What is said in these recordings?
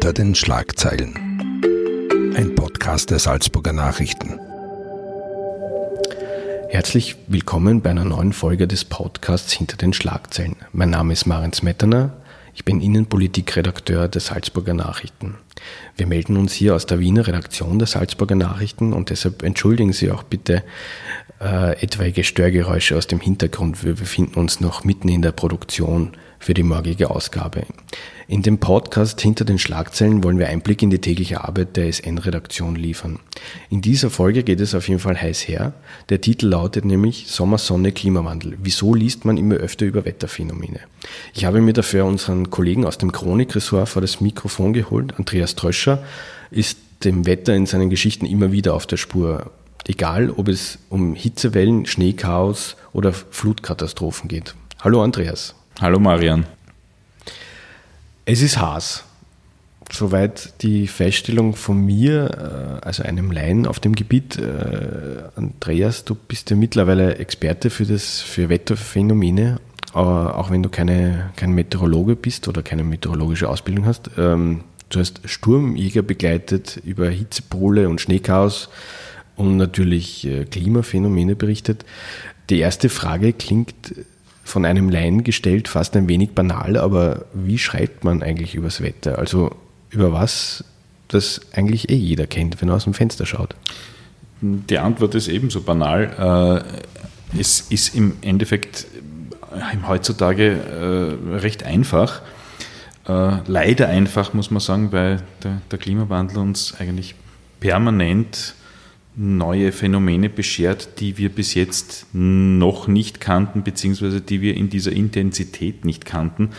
Hinter den Schlagzeilen. Ein Podcast der Salzburger Nachrichten. Herzlich willkommen bei einer neuen Folge des Podcasts Hinter den Schlagzeilen. Mein Name ist Maren Smetana. Ich bin Innenpolitikredakteur der Salzburger Nachrichten. Wir melden uns hier aus der Wiener Redaktion der Salzburger Nachrichten und deshalb entschuldigen Sie auch bitte äh, etwaige Störgeräusche aus dem Hintergrund. Wir befinden uns noch mitten in der Produktion für die morgige Ausgabe. In dem Podcast Hinter den Schlagzeilen wollen wir Einblick in die tägliche Arbeit der SN-Redaktion liefern. In dieser Folge geht es auf jeden Fall heiß her. Der Titel lautet nämlich Sommer, Sonne, Klimawandel. Wieso liest man immer öfter über Wetterphänomene? Ich habe mir dafür unseren Kollegen aus dem Chronik-Ressort vor das Mikrofon geholt. Andreas Tröscher ist dem Wetter in seinen Geschichten immer wieder auf der Spur. Egal, ob es um Hitzewellen, Schneechaos oder Flutkatastrophen geht. Hallo Andreas. Hallo Marian. Es ist Haas. Soweit die Feststellung von mir, äh, also einem Laien auf dem Gebiet. Äh, Andreas, du bist ja mittlerweile Experte für, das, für Wetterphänomene, auch wenn du keine, kein Meteorologe bist oder keine meteorologische Ausbildung hast. Ähm, du hast Sturmjäger begleitet, über Hitzepole und Schneechaos und natürlich äh, Klimaphänomene berichtet. Die erste Frage klingt von einem Laien gestellt, fast ein wenig banal, aber wie schreibt man eigentlich übers Wetter? Also über was das eigentlich eh jeder kennt, wenn er aus dem Fenster schaut? Die Antwort ist ebenso banal. Äh, es ist im Endeffekt äh, heutzutage äh, recht einfach. Leider einfach, muss man sagen, weil der Klimawandel uns eigentlich permanent neue Phänomene beschert, die wir bis jetzt noch nicht kannten, beziehungsweise die wir in dieser Intensität nicht kannten.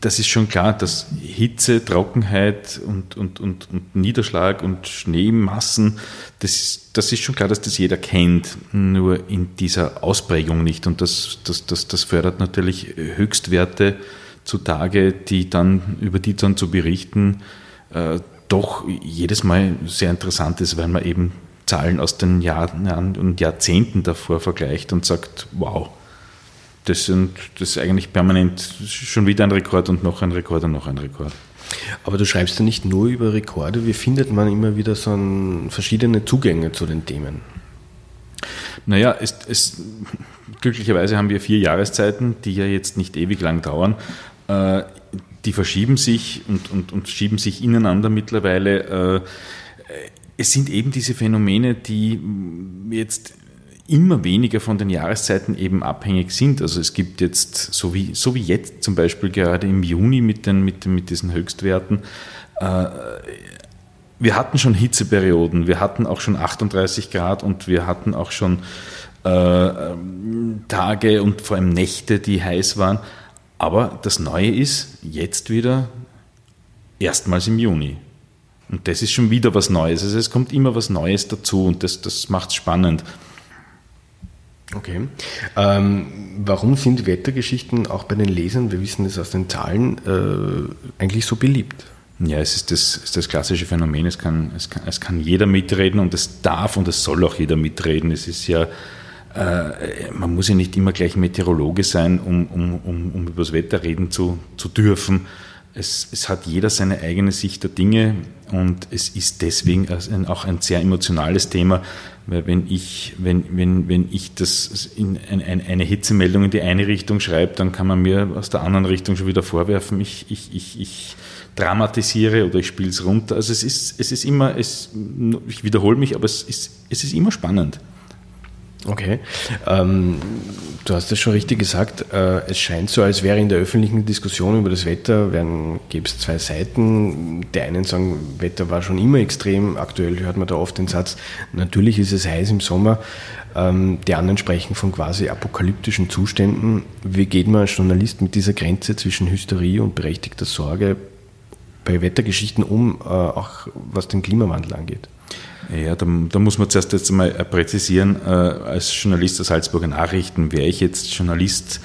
Das ist schon klar, dass Hitze, Trockenheit und, und, und, und Niederschlag und Schneemassen, das, das ist schon klar, dass das jeder kennt, nur in dieser Ausprägung nicht. Und das, das, das, das fördert natürlich Höchstwerte zutage, die dann, über die dann zu berichten, äh, doch jedes Mal sehr interessant ist, weil man eben Zahlen aus den Jahren und Jahrzehnten davor vergleicht und sagt, wow, das, sind, das ist eigentlich permanent schon wieder ein Rekord und noch ein Rekord und noch ein Rekord. Aber du schreibst ja nicht nur über Rekorde, wie findet man immer wieder so verschiedene Zugänge zu den Themen? Naja, es, es, glücklicherweise haben wir vier Jahreszeiten, die ja jetzt nicht ewig lang dauern. Die verschieben sich und, und, und schieben sich ineinander mittlerweile. Äh, es sind eben diese Phänomene, die jetzt immer weniger von den Jahreszeiten eben abhängig sind. Also es gibt jetzt, so wie, so wie jetzt zum Beispiel gerade im Juni mit, den, mit, mit diesen Höchstwerten, äh, wir hatten schon Hitzeperioden, wir hatten auch schon 38 Grad und wir hatten auch schon äh, Tage und vor allem Nächte, die heiß waren. Aber das Neue ist jetzt wieder erstmals im Juni. Und das ist schon wieder was Neues. Also es kommt immer was Neues dazu und das, das macht es spannend. Okay. Ähm, warum sind Wettergeschichten auch bei den Lesern, wir wissen es aus den Zahlen, äh, eigentlich so beliebt? Ja, es ist das, ist das klassische Phänomen. Es kann, es, kann, es kann jeder mitreden und es darf und es soll auch jeder mitreden. Es ist ja äh, man muss ja nicht immer gleich Meteorologe sein, um, um, um, um über das Wetter reden zu, zu dürfen. es, es hat jeder seine eigene Sicht der Dinge und es ist deswegen auch ein sehr emotionales Thema, weil wenn ich, wenn, wenn, wenn ich das in ein, eine Hitzemeldung in die eine Richtung schreibe, dann kann man mir aus der anderen Richtung schon wieder vorwerfen, ich, ich, ich, ich dramatisiere oder ich spiele es runter. Also es ist, es ist immer, es, ich wiederhole mich, aber es ist, es ist immer spannend. Okay. Ähm, du hast es schon richtig gesagt. Äh, es scheint so, als wäre in der öffentlichen Diskussion über das Wetter, gäbe es zwei Seiten. Die einen sagen, Wetter war schon immer extrem. Aktuell hört man da oft den Satz, natürlich ist es heiß im Sommer. Ähm, die anderen sprechen von quasi apokalyptischen Zuständen. Wie geht man als Journalist mit dieser Grenze zwischen Hysterie und berechtigter Sorge bei Wettergeschichten um, äh, auch was den Klimawandel angeht? Ja, da, da, muss man zuerst jetzt mal äh, präzisieren, äh, als Journalist der Salzburger Nachrichten wäre ich jetzt Journalist,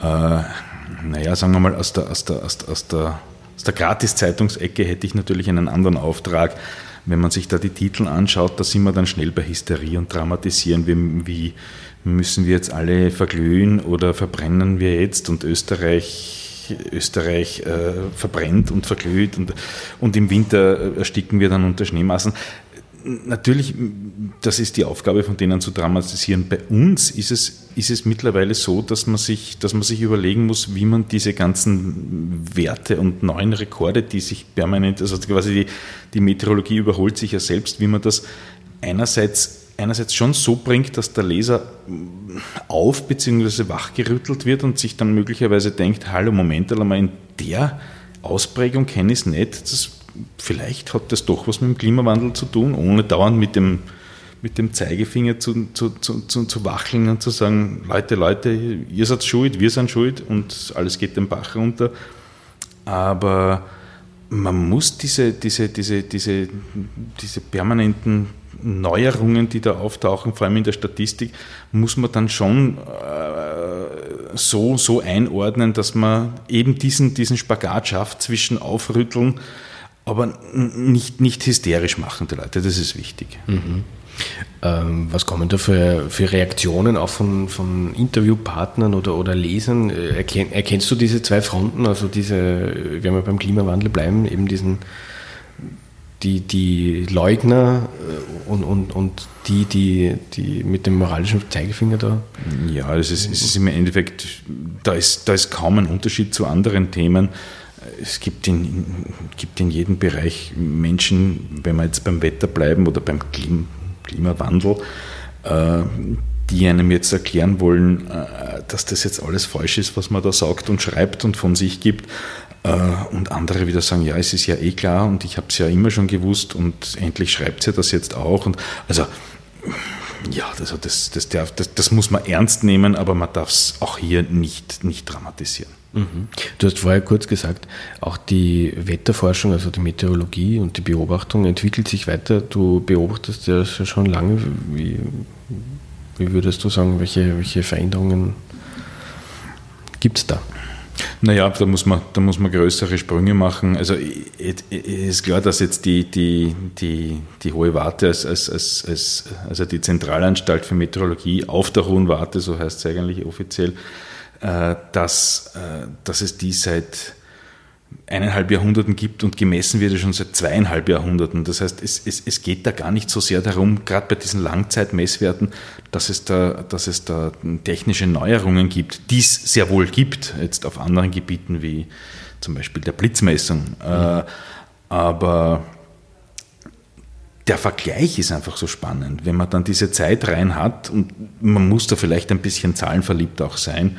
äh, naja, sagen wir mal, aus der, aus der, aus der, aus der, aus der Gratis-Zeitungsecke hätte ich natürlich einen anderen Auftrag. Wenn man sich da die Titel anschaut, da sind wir dann schnell bei Hysterie und Dramatisieren, wie, wie müssen wir jetzt alle verglühen oder verbrennen wir jetzt? Und Österreich Österreich äh, verbrennt und verglüht und, und im Winter ersticken wir dann unter Schneemassen natürlich, das ist die Aufgabe von denen zu dramatisieren. Bei uns ist es, ist es mittlerweile so, dass man, sich, dass man sich überlegen muss, wie man diese ganzen Werte und neuen Rekorde, die sich permanent, also quasi die, die Meteorologie überholt sich ja selbst, wie man das einerseits, einerseits schon so bringt, dass der Leser auf bzw. wachgerüttelt wird und sich dann möglicherweise denkt, hallo, Moment einmal, in der Ausprägung kenne ich es nicht, das vielleicht hat das doch was mit dem Klimawandel zu tun, ohne dauernd mit dem, mit dem Zeigefinger zu, zu, zu, zu, zu wacheln und zu sagen, Leute, Leute, ihr seid schuld, wir sind schuld und alles geht den Bach runter. Aber man muss diese, diese, diese, diese, diese permanenten Neuerungen, die da auftauchen, vor allem in der Statistik, muss man dann schon äh, so, so einordnen, dass man eben diesen, diesen Spagat schafft zwischen Aufrütteln aber nicht, nicht hysterisch machen die Leute, das ist wichtig. Mhm. Ähm, was kommen da für, für Reaktionen auch von, von Interviewpartnern oder, oder Lesern? Äh, erkenn, erkennst du diese zwei Fronten, also diese, wenn wir beim Klimawandel bleiben, eben diesen die, die Leugner äh, und, und, und die, die, die mit dem moralischen Zeigefinger da? Ja, es ist, es ist im Endeffekt, da ist, da ist kaum ein Unterschied zu anderen Themen es gibt in, gibt in jedem Bereich Menschen, wenn wir jetzt beim Wetter bleiben oder beim Klimawandel, äh, die einem jetzt erklären wollen, äh, dass das jetzt alles falsch ist, was man da sagt und schreibt und von sich gibt. Äh, und andere wieder sagen, ja, es ist ja eh klar und ich habe es ja immer schon gewusst und endlich schreibt sie das jetzt auch. Und also ja, also das, das, darf, das, das muss man ernst nehmen, aber man darf es auch hier nicht, nicht dramatisieren. Mhm. Du hast vorher kurz gesagt, auch die Wetterforschung, also die Meteorologie und die Beobachtung entwickelt sich weiter. Du beobachtest ja schon lange. Wie, wie würdest du sagen, welche, welche Veränderungen gibt es da? Naja, da muss man, da muss man größere Sprünge machen. Also ist klar, dass jetzt die, die, die, die Hohe Warte als, als, als, als, also die Zentralanstalt für Meteorologie auf der Hohen Warte, so heißt es eigentlich offiziell, äh, dass, äh, dass es die seit eineinhalb Jahrhunderten gibt und gemessen wird es schon seit zweieinhalb Jahrhunderten. Das heißt, es, es, es geht da gar nicht so sehr darum, gerade bei diesen Langzeitmesswerten, dass es, da, dass es da technische Neuerungen gibt, die es sehr wohl gibt, jetzt auf anderen Gebieten wie zum Beispiel der Blitzmessung. Mhm. aber der Vergleich ist einfach so spannend, wenn man dann diese Zeit rein hat und man muss da vielleicht ein bisschen zahlenverliebt auch sein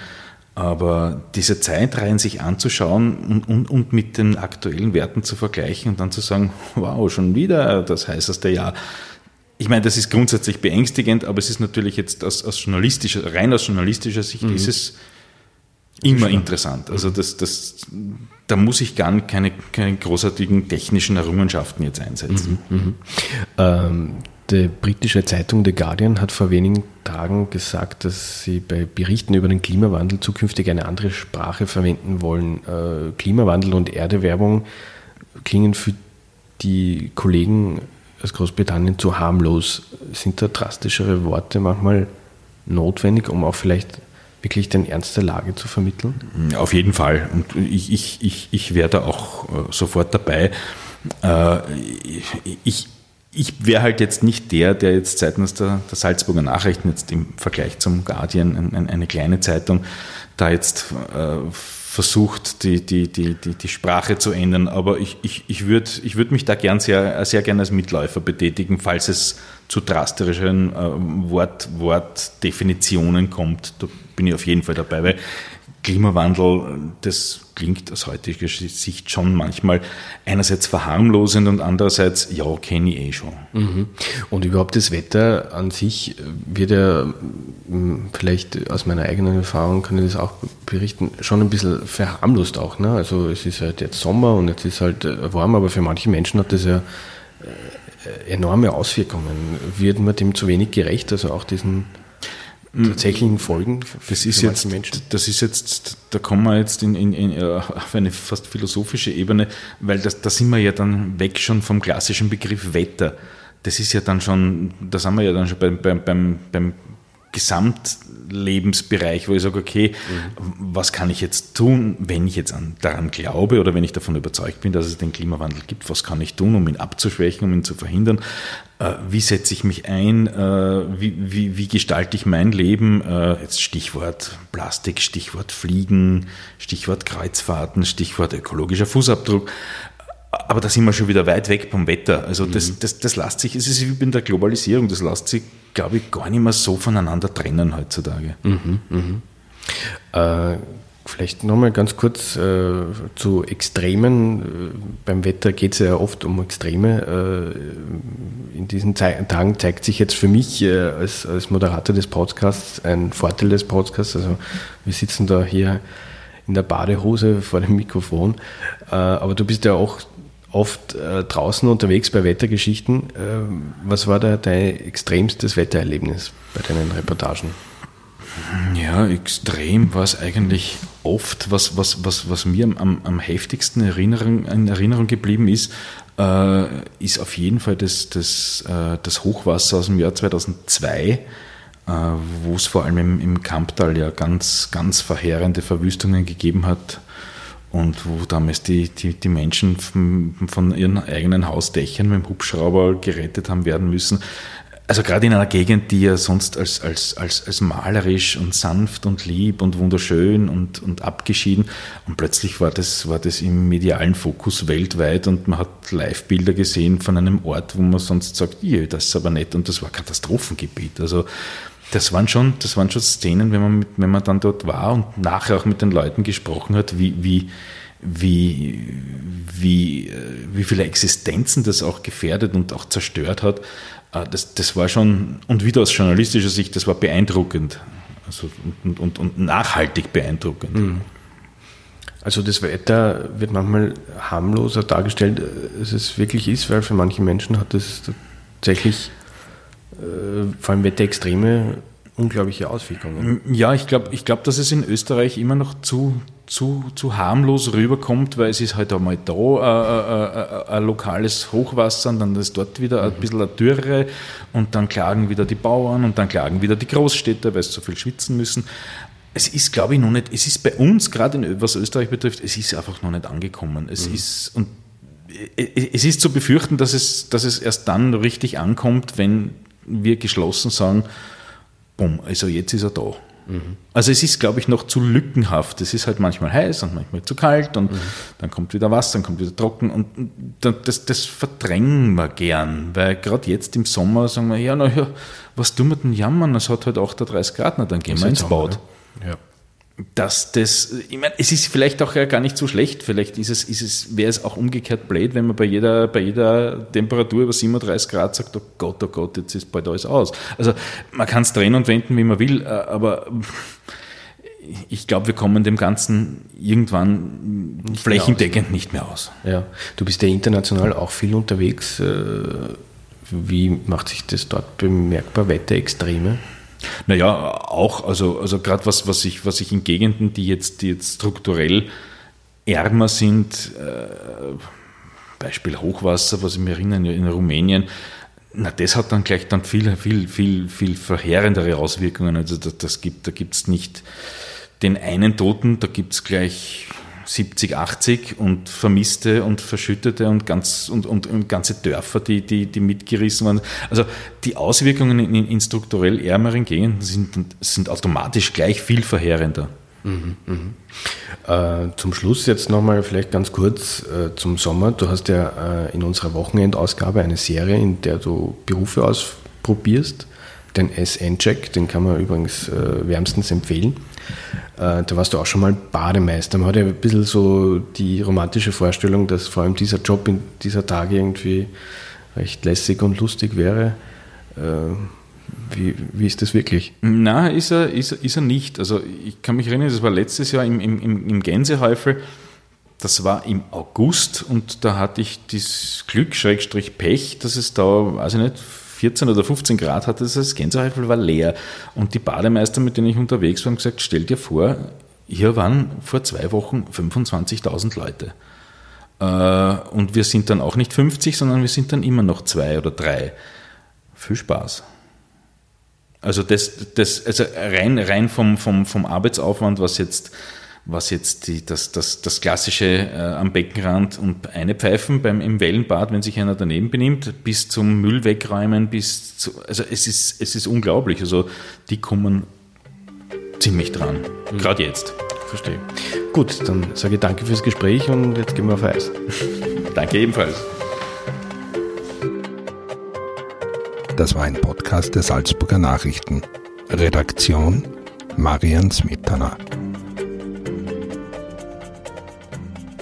aber diese Zeitreihen sich anzuschauen und, und, und, mit den aktuellen Werten zu vergleichen und dann zu sagen, wow, schon wieder das heißeste Jahr. Ich meine, das ist grundsätzlich beängstigend, aber es ist natürlich jetzt aus, aus journalistischer, rein aus journalistischer Sicht mhm. ist es immer interessant. Also das, das, da muss ich gar keine, keine großartigen technischen Errungenschaften jetzt einsetzen. Mhm, mhm. Ähm, die britische Zeitung The Guardian hat vor wenigen Tagen gesagt, dass sie bei Berichten über den Klimawandel zukünftig eine andere Sprache verwenden wollen. Äh, Klimawandel und Erdewerbung klingen für die Kollegen aus Großbritannien zu harmlos. Sind da drastischere Worte manchmal notwendig, um auch vielleicht wirklich den Ernst der Lage zu vermitteln? Auf jeden Fall. Und ich, ich, ich, ich wäre da auch äh, sofort dabei. Äh, ich, ich wäre halt jetzt nicht der, der jetzt seitens der, der Salzburger Nachrichten jetzt im Vergleich zum Guardian, eine, eine kleine Zeitung, da jetzt äh, versucht, die, die, die, die, die Sprache zu ändern. Aber ich, ich, ich würde ich würd mich da gern sehr, sehr gerne als Mitläufer betätigen, falls es zu drastischen äh, Wort, Wortdefinitionen kommt. Da bin ich auf jeden Fall dabei, weil Klimawandel, das klingt aus heutiger Sicht schon manchmal einerseits verharmlosend und andererseits, ja, kenne ich eh schon. Mhm. Und überhaupt das Wetter an sich wird ja, hm, vielleicht aus meiner eigenen Erfahrung kann ich das auch berichten, schon ein bisschen verharmlost auch. Ne? Also es ist halt jetzt Sommer und jetzt ist halt äh, warm, aber für manche Menschen hat das ja äh, enorme Auswirkungen. Wird man dem zu wenig gerecht, also auch diesen tatsächlichen Folgen für, das ist für jetzt, Menschen? Das ist jetzt, da kommen wir jetzt in, in, in, auf eine fast philosophische Ebene, weil das, da sind wir ja dann weg schon vom klassischen Begriff Wetter. Das ist ja dann schon, da sind wir ja dann schon beim, beim, beim, beim Gesamtlebensbereich, wo ich sage, okay, mhm. was kann ich jetzt tun, wenn ich jetzt an, daran glaube oder wenn ich davon überzeugt bin, dass es den Klimawandel gibt, was kann ich tun, um ihn abzuschwächen, um ihn zu verhindern? Äh, wie setze ich mich ein? Äh, wie, wie, wie gestalte ich mein Leben? Äh, jetzt Stichwort Plastik, Stichwort Fliegen, Stichwort Kreuzfahrten, Stichwort ökologischer Fußabdruck. Aber da sind wir schon wieder weit weg vom Wetter. Also das, mhm. das, das lässt sich, es ist wie in der Globalisierung, das lässt sich, glaube ich, gar nicht mehr so voneinander trennen heutzutage. Mhm, mhm. Äh, vielleicht nochmal ganz kurz äh, zu Extremen. Äh, beim Wetter geht es ja oft um Extreme. Äh, in diesen Ze Tagen zeigt sich jetzt für mich äh, als, als Moderator des Podcasts ein Vorteil des Podcasts. Also wir sitzen da hier in der Badehose vor dem Mikrofon. Äh, aber du bist ja auch oft äh, draußen unterwegs bei Wettergeschichten. Äh, was war da dein extremstes Wettererlebnis bei deinen Reportagen? Ja, extrem war es eigentlich oft, was, was, was, was mir am, am heftigsten Erinnerung, in Erinnerung geblieben ist, äh, ist auf jeden Fall das, das, äh, das Hochwasser aus dem Jahr 2002, äh, wo es vor allem im, im Kamptal ja ganz, ganz verheerende Verwüstungen gegeben hat und wo damals die, die, die Menschen von, von ihren eigenen Hausdächern mit dem Hubschrauber gerettet haben werden müssen. Also gerade in einer Gegend, die ja sonst als, als, als, als malerisch und sanft und lieb und wunderschön und, und abgeschieden und plötzlich war das, war das im medialen Fokus weltweit und man hat Live-Bilder gesehen von einem Ort, wo man sonst sagt, das ist aber nett und das war Katastrophengebiet. Also das waren schon, das waren schon Szenen, wenn man, mit, wenn man dann dort war und nachher auch mit den Leuten gesprochen hat, wie, wie, wie, wie, äh, wie viele Existenzen das auch gefährdet und auch zerstört hat. Äh, das, das war schon, und wieder aus journalistischer Sicht, das war beeindruckend. Also, und, und, und nachhaltig beeindruckend. Mhm. Also das Wetter wird manchmal harmloser dargestellt, als es wirklich ist, weil für manche Menschen hat es tatsächlich äh, vor allem Wetterextreme unglaubliche Auswirkungen. Ja, ich glaube, ich glaub, dass es in Österreich immer noch zu, zu, zu harmlos rüberkommt, weil es ist halt einmal da äh, äh, äh, ein lokales Hochwasser und dann ist dort wieder ein mhm. bisschen eine Dürre und dann klagen wieder die Bauern und dann klagen wieder die Großstädter, weil sie so viel schwitzen müssen. Es ist, glaube ich, noch nicht, es ist bei uns, gerade was Österreich betrifft, es ist einfach noch nicht angekommen. Es mhm. ist, und es ist zu befürchten, dass es, dass es erst dann richtig ankommt, wenn wir geschlossen sagen, bumm, also jetzt ist er da. Mhm. Also es ist, glaube ich, noch zu lückenhaft. Es ist halt manchmal heiß und manchmal zu kalt und mhm. dann kommt wieder Wasser, dann kommt wieder trocken und das, das verdrängen wir gern, weil gerade jetzt im Sommer sagen wir, ja, naja, was tun wir denn jammern? Es hat halt 38 Grad, na dann gehen das wir ins Bad. Ja dass das, ich meine, es ist vielleicht auch gar nicht so schlecht. Vielleicht ist es, ist es, wäre es auch umgekehrt blöd, wenn man bei jeder, bei jeder Temperatur über 37 Grad sagt, oh Gott, oh Gott, jetzt ist bald alles aus. Also man kann es drehen und wenden, wie man will, äh, aber ich glaube, wir kommen dem Ganzen irgendwann nicht flächendeckend mehr nicht mehr aus. Ja, du bist ja international auch viel unterwegs. Äh, wie macht sich das dort bemerkbar? Wetterextreme? Naja, auch, also, also gerade was, was ich, was ich in Gegenden, die jetzt, die jetzt strukturell ärmer sind, äh, Beispiel Hochwasser, was ich mir erinnere, in Rumänien, na, das hat dann gleich dann viel, viel, viel, viel verheerendere Auswirkungen. Also das, das gibt, da gibt's nicht den einen Toten, da gibt's gleich 70, 80 und Vermisste und Verschüttete und, ganz, und, und, und ganze Dörfer, die, die, die mitgerissen waren. Also die Auswirkungen in, in strukturell ärmeren Gegenden sind, sind automatisch gleich viel verheerender. Mhm, mh. äh, zum Schluss jetzt nochmal vielleicht ganz kurz äh, zum Sommer. Du hast ja äh, in unserer Wochenendausgabe eine Serie, in der du Berufe ausprobierst. Den SN-Check, den kann man übrigens äh, wärmstens empfehlen. Äh, da warst du auch schon mal Bademeister. Man hat ja ein bisschen so die romantische Vorstellung, dass vor allem dieser Job in dieser Tage irgendwie recht lässig und lustig wäre. Äh, wie, wie ist das wirklich? Na, ist er, ist, ist er nicht. Also ich kann mich erinnern, das war letztes Jahr im, im, im Gänsehäufel. Das war im August und da hatte ich das Glück, Schrägstrich Pech, dass es da, weiß ich nicht, 14 oder 15 Grad hatte, das Gänsehäufel war leer. Und die Bademeister, mit denen ich unterwegs war, haben gesagt, stell dir vor, hier waren vor zwei Wochen 25.000 Leute. Äh, und wir sind dann auch nicht 50, sondern wir sind dann immer noch zwei oder drei. Viel Spaß. Also das, das also rein, rein vom, vom, vom Arbeitsaufwand, was jetzt, was jetzt die, das, das, das klassische äh, am Beckenrand und eine Pfeifen beim, im Wellenbad, wenn sich einer daneben benimmt, bis zum Müll wegräumen, bis zu, also es ist, es ist unglaublich. Also die kommen ziemlich dran, mhm. gerade jetzt. Verstehe. Gut, dann sage ich danke fürs Gespräch und jetzt gehen wir auf Eis. danke ebenfalls. Das war ein Podcast der Salzburger Nachrichten. Redaktion Marian Smetana.